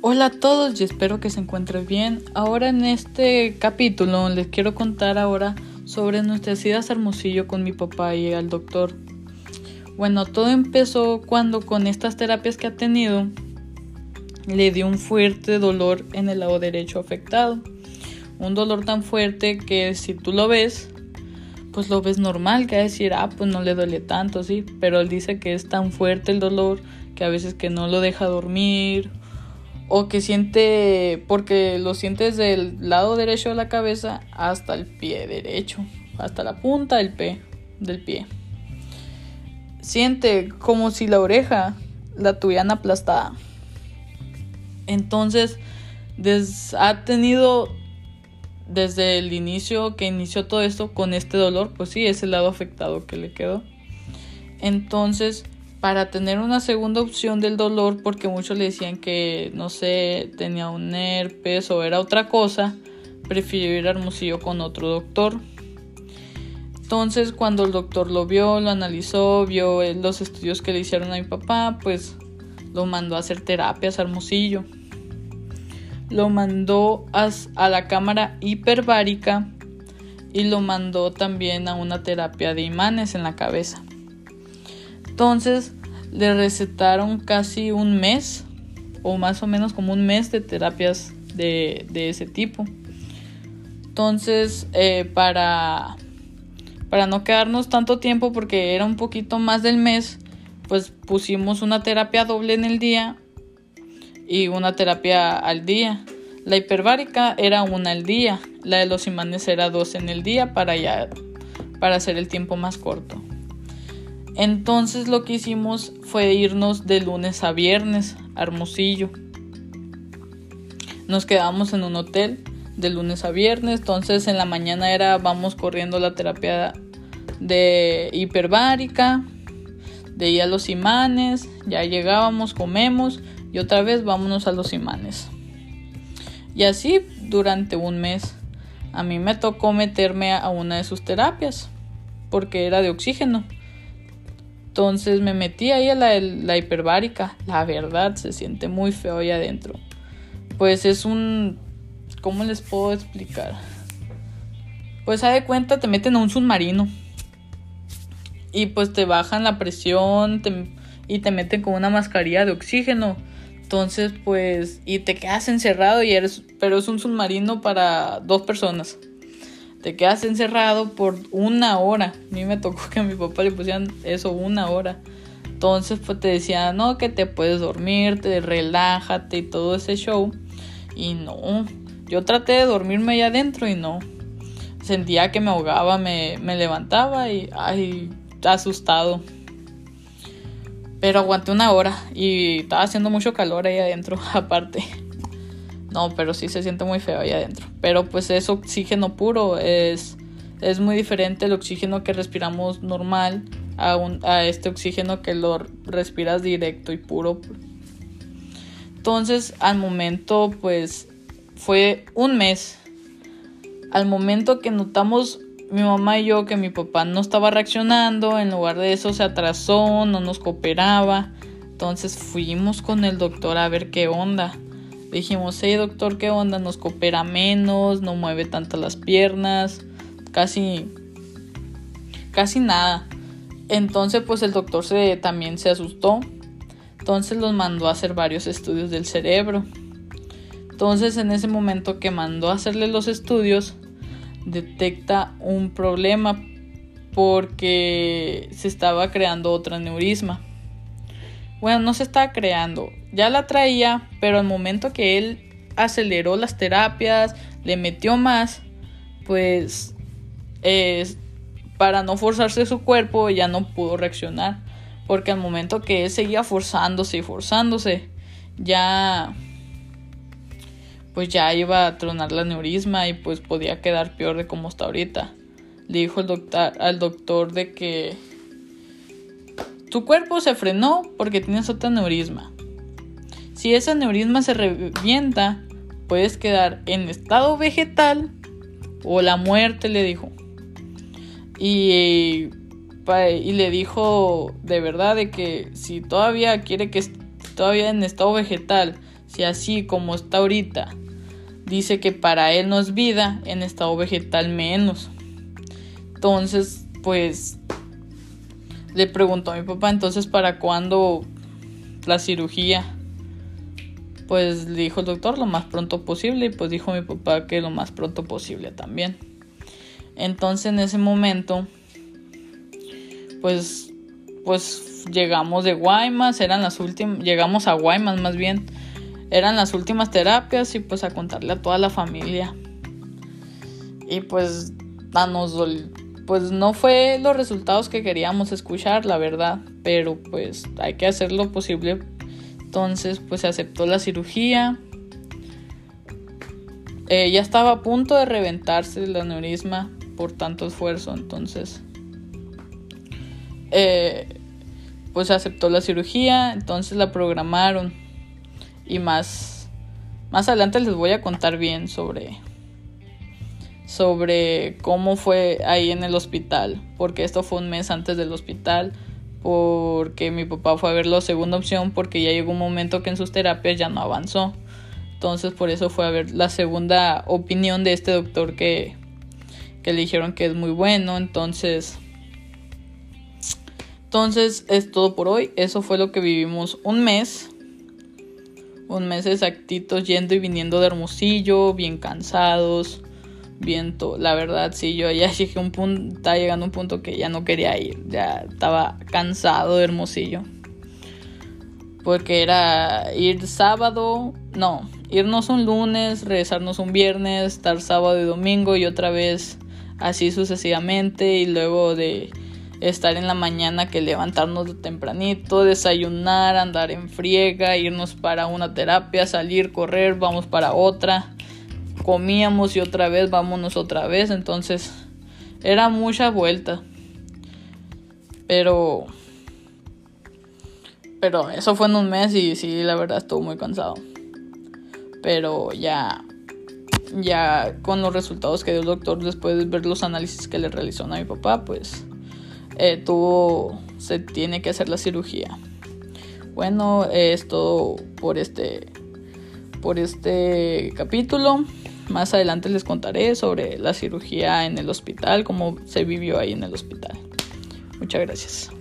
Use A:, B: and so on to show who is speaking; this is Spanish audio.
A: Hola a todos y espero que se encuentren bien. Ahora en este capítulo les quiero contar ahora sobre nuestras idas a Hermosillo con mi papá y al doctor. Bueno, todo empezó cuando con estas terapias que ha tenido le dio un fuerte dolor en el lado derecho afectado. Un dolor tan fuerte que si tú lo ves, pues lo ves normal, que a decir, ah, pues no le duele tanto, sí, pero él dice que es tan fuerte el dolor que a veces que no lo deja dormir o que siente, porque lo sientes del lado derecho de la cabeza hasta el pie derecho, hasta la punta del pie, del pie. Siente como si la oreja la tuvieran aplastada. Entonces, ha tenido desde el inicio que inició todo esto con este dolor, pues sí, es el lado afectado que le quedó. Entonces, para tener una segunda opción del dolor, porque muchos le decían que, no sé, tenía un herpes o era otra cosa, prefirió ir a Hermosillo con otro doctor. Entonces, cuando el doctor lo vio, lo analizó, vio los estudios que le hicieron a mi papá, pues lo mandó a hacer terapias a Hermosillo. Lo mandó a, a la cámara hiperbárica y lo mandó también a una terapia de imanes en la cabeza. Entonces le recetaron casi un mes o más o menos como un mes de terapias de, ese tipo. Entonces, eh, para, para no quedarnos tanto tiempo, porque era un poquito más del mes, pues pusimos una terapia doble en el día y una terapia al día. La hiperbárica era una al día, la de los imanes era dos en el día para ya para hacer el tiempo más corto. Entonces lo que hicimos fue irnos de lunes a viernes a Hermosillo. Nos quedamos en un hotel de lunes a viernes, entonces en la mañana era vamos corriendo la terapia de hiperbárica, de ahí a los imanes, ya llegábamos, comemos y otra vez vámonos a los imanes. Y así durante un mes. A mí me tocó meterme a una de sus terapias porque era de oxígeno. Entonces me metí ahí a la, hiperbárica. La verdad, se siente muy feo ahí adentro. Pues es un... ¿Cómo les puedo explicar? Pues a de cuenta, te meten a un submarino. Y pues te bajan la presión y te meten con una mascarilla de oxígeno. Entonces, pues, y te quedas encerrado y eres, pero es un submarino para dos personas te quedas encerrado por una hora. A mí me tocó que a mi papá le pusieran eso una hora. Entonces pues te decía, no, que te puedes dormir, te relájate y todo ese show. Y no, yo traté de dormirme allá adentro y no. Sentía que me ahogaba, me, me levantaba y, ay, asustado. Pero aguanté una hora y estaba haciendo mucho calor ahí adentro, aparte. No, pero sí se siente muy feo ahí adentro. Pero pues es oxígeno puro, es, es muy diferente el oxígeno que respiramos normal a, a este oxígeno que lo respiras directo y puro. Entonces, al momento, pues fue un mes. Al momento que notamos mi mamá y yo que mi papá no estaba reaccionando, en lugar de eso se atrasó, no nos cooperaba. Entonces fuimos con el doctor a ver qué onda. Dijimos, hey doctor, ¿qué onda? Nos coopera menos, no mueve tanto las piernas, casi, casi nada. Entonces pues el doctor se, también se asustó. Entonces los mandó a hacer varios estudios del cerebro. Entonces en ese momento que mandó a hacerle los estudios, detecta un problema porque se estaba creando otro aneurisma. Bueno, no se estaba creando, ya la traía, pero al momento que él aceleró las terapias, le metió más, pues para no forzarse su cuerpo ya no pudo reaccionar. Porque al momento que él seguía forzándose y forzándose, ya pues ya iba a tronar la neurisma y pues podía quedar peor de como está ahorita. Le dijo el doctor, al doctor de que tu cuerpo se frenó porque tienes otro neurisma. Si ese neurisma se revienta, puedes quedar en estado vegetal o la muerte, le dijo. Y, y le dijo de verdad de que si todavía quiere que todavía en estado vegetal si así como está ahorita, dice que para él no es vida, en estado vegetal menos. Entonces, pues le preguntó a mi papá, entonces, ¿para cuándo la cirugía? Pues le dijo el doctor lo más pronto posible y pues dijo mi papá que lo más pronto posible también. Entonces en ese momento, pues, pues llegamos de Guaymas, eran las últimas, llegamos a Guaymas más bien, eran las últimas terapias y pues a contarle a toda la familia. Y pues nos pues no fue los resultados que queríamos escuchar, la verdad, pero pues hay que hacer lo posible. Entonces, pues se aceptó la cirugía. Eh, ya estaba a punto de reventarse el aneurisma por tanto esfuerzo, entonces, eh, pues aceptó la cirugía, entonces la programaron y más, más adelante les voy a contar bien sobre sobre cómo fue ahí en el hospital, porque esto fue un mes antes del hospital, porque mi papá fue a ver la segunda opción, porque ya llegó un momento que en sus terapias ya no avanzó. Entonces por eso fue a ver la segunda opinión de este doctor que, que le dijeron que es muy bueno. Entonces, entonces es todo por hoy. Eso fue lo que vivimos un mes. Un mes exactitos yendo y viniendo de Hermosillo, bien cansados viento. La verdad, sí, yo ya llegué un punto, estaba llegando a un punto que ya no quería ir. Ya estaba cansado de Hermosillo. Porque era ir sábado, no, irnos un lunes, regresarnos un viernes, estar sábado y domingo y otra vez así sucesivamente y luego de estar en la mañana que levantarnos de tempranito, desayunar, andar en friega, irnos para una terapia, salir, correr, vamos para otra comíamos y otra vez vámonos otra vez. Entonces era mucha vuelta. Pero... Pero eso fue en un mes y sí, la verdad estuvo muy cansado. Pero ya... Ya con los resultados que dio el doctor después de ver los análisis que le realizó a mi papá, pues eh, tuvo, se tiene que hacer la cirugía. Bueno, es todo por este, por este capítulo. Más adelante les contaré sobre la cirugía en el hospital, cómo se vivió ahí en el hospital. Muchas gracias.